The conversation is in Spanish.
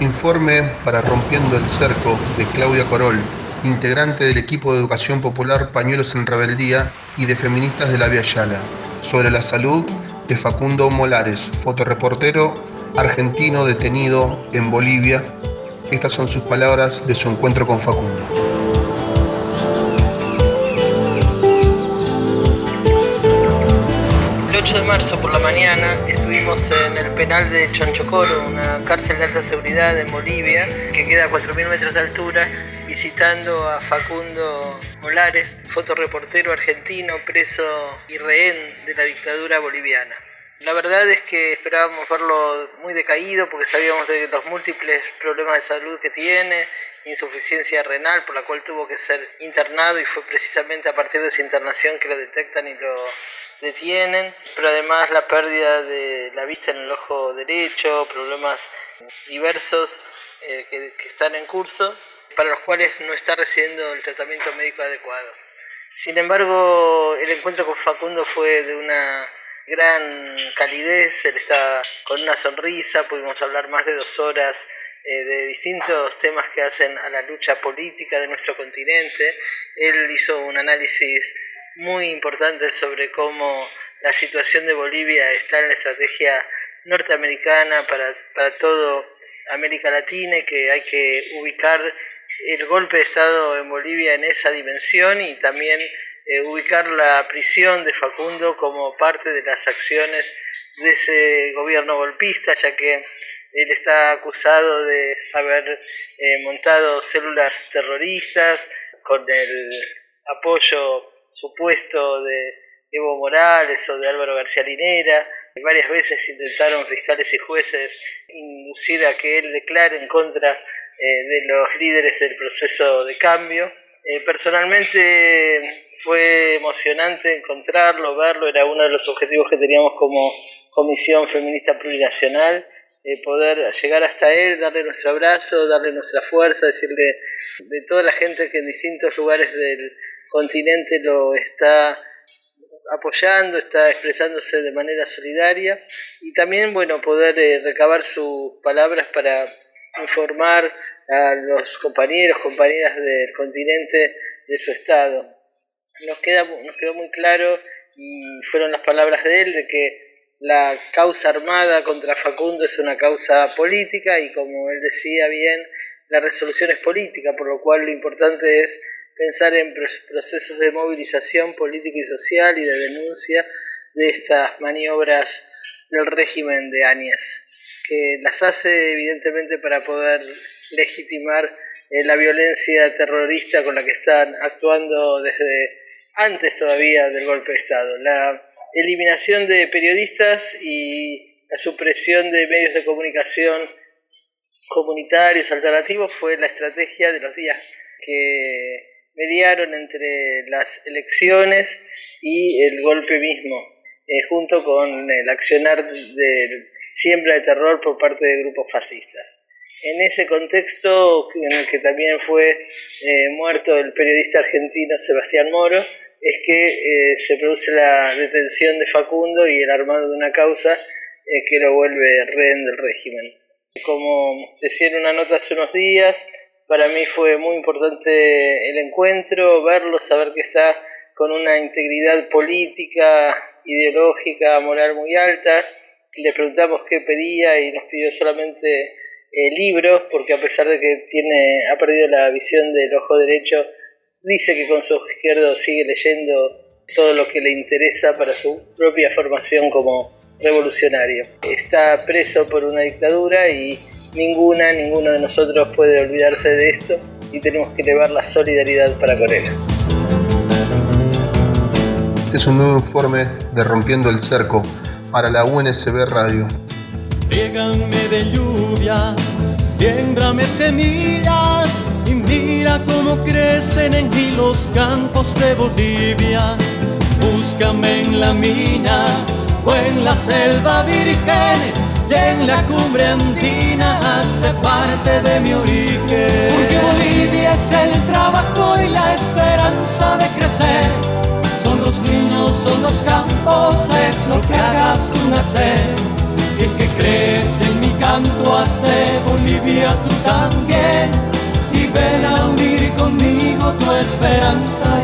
Informe para Rompiendo el Cerco de Claudia Corol, integrante del equipo de Educación Popular Pañuelos en Rebeldía y de Feministas de la Via Yala, sobre la salud de Facundo Molares, fotoreportero argentino detenido en Bolivia. Estas son sus palabras de su encuentro con Facundo. De marzo por la mañana estuvimos en el penal de Chonchocoro, una cárcel de alta seguridad en Bolivia que queda a 4.000 metros de altura, visitando a Facundo Molares, fotoreportero argentino, preso y rehén de la dictadura boliviana. La verdad es que esperábamos verlo muy decaído porque sabíamos de los múltiples problemas de salud que tiene, insuficiencia renal por la cual tuvo que ser internado y fue precisamente a partir de esa internación que lo detectan y lo detienen, pero además la pérdida de la vista en el ojo derecho, problemas diversos eh, que, están en curso, para los cuales no está recibiendo el tratamiento médico adecuado. Sin embargo, el encuentro con Facundo fue de una gran calidez, él estaba con una sonrisa, pudimos hablar más de dos horas eh, de distintos temas que hacen a la lucha política de nuestro continente. Él hizo un análisis muy importante sobre cómo la situación de Bolivia está en la estrategia norteamericana para, para todo América Latina y que hay que ubicar el golpe de Estado en Bolivia en esa dimensión y también eh, ubicar la prisión de Facundo como parte de las acciones de ese gobierno golpista, ya que él está acusado de haber eh, montado células terroristas con el apoyo supuesto de Evo Morales o de Álvaro García Linera. Varias veces intentaron fiscales y jueces inducir a que él declare en contra eh, de los líderes del proceso de cambio. Eh, personalmente fue emocionante encontrarlo, verlo, era uno de los objetivos que teníamos como Comisión Feminista Plurinacional, eh, poder llegar hasta él, darle nuestro abrazo, darle nuestra fuerza, decirle de toda la gente que en distintos lugares del continente lo está apoyando, está expresándose de manera solidaria y también, bueno, poder eh, recabar sus palabras para informar a los compañeros, compañeras del continente de su estado. Nos, queda, nos quedó muy claro y fueron las palabras de él de que la causa armada contra Facundo es una causa política y como él decía bien, la resolución es política, por lo cual lo importante es pensar en procesos de movilización política y social y de denuncia de estas maniobras del régimen de Áñez, que las hace evidentemente para poder legitimar eh, la violencia terrorista con la que están actuando desde antes todavía del golpe de Estado. La eliminación de periodistas y la supresión de medios de comunicación comunitarios alternativos fue la estrategia de los días que mediaron entre las elecciones y el golpe mismo, eh, junto con el accionar de siembra de terror por parte de grupos fascistas. En ese contexto en el que también fue eh, muerto el periodista argentino Sebastián Moro, es que eh, se produce la detención de Facundo y el armado de una causa que lo vuelve rehén del régimen. Como decía en una nota hace unos días, para mí fue muy importante el encuentro, verlo, saber que está con una integridad política, ideológica, moral muy alta. Le preguntamos qué pedía y nos pidió solamente eh, libros, porque a pesar de que tiene, ha perdido la visión del ojo derecho, dice que con su ojo izquierdo sigue leyendo todo lo que le interesa para su propia formación como revolucionario. Está preso por una dictadura y ninguna, ninguno de nosotros puede olvidarse de esto y tenemos que elevar la solidaridad para con él. Este es un nuevo informe de Rompiendo el Cerco para la UNSB Radio. Riégame de lluvia, siémbrame semillas y mira cómo crecen en mí los campos de Bolivia. Búscame en la mina o en la selva virgen en la cumbre andina hasta parte de mi origen. Porque Bolivia es el trabajo y la esperanza de crecer. Son los niños, son los campos, es lo que hagas tú nacer. Si es que crees en mi canto, hasta Bolivia tú también y ven a unir conmigo tu esperanza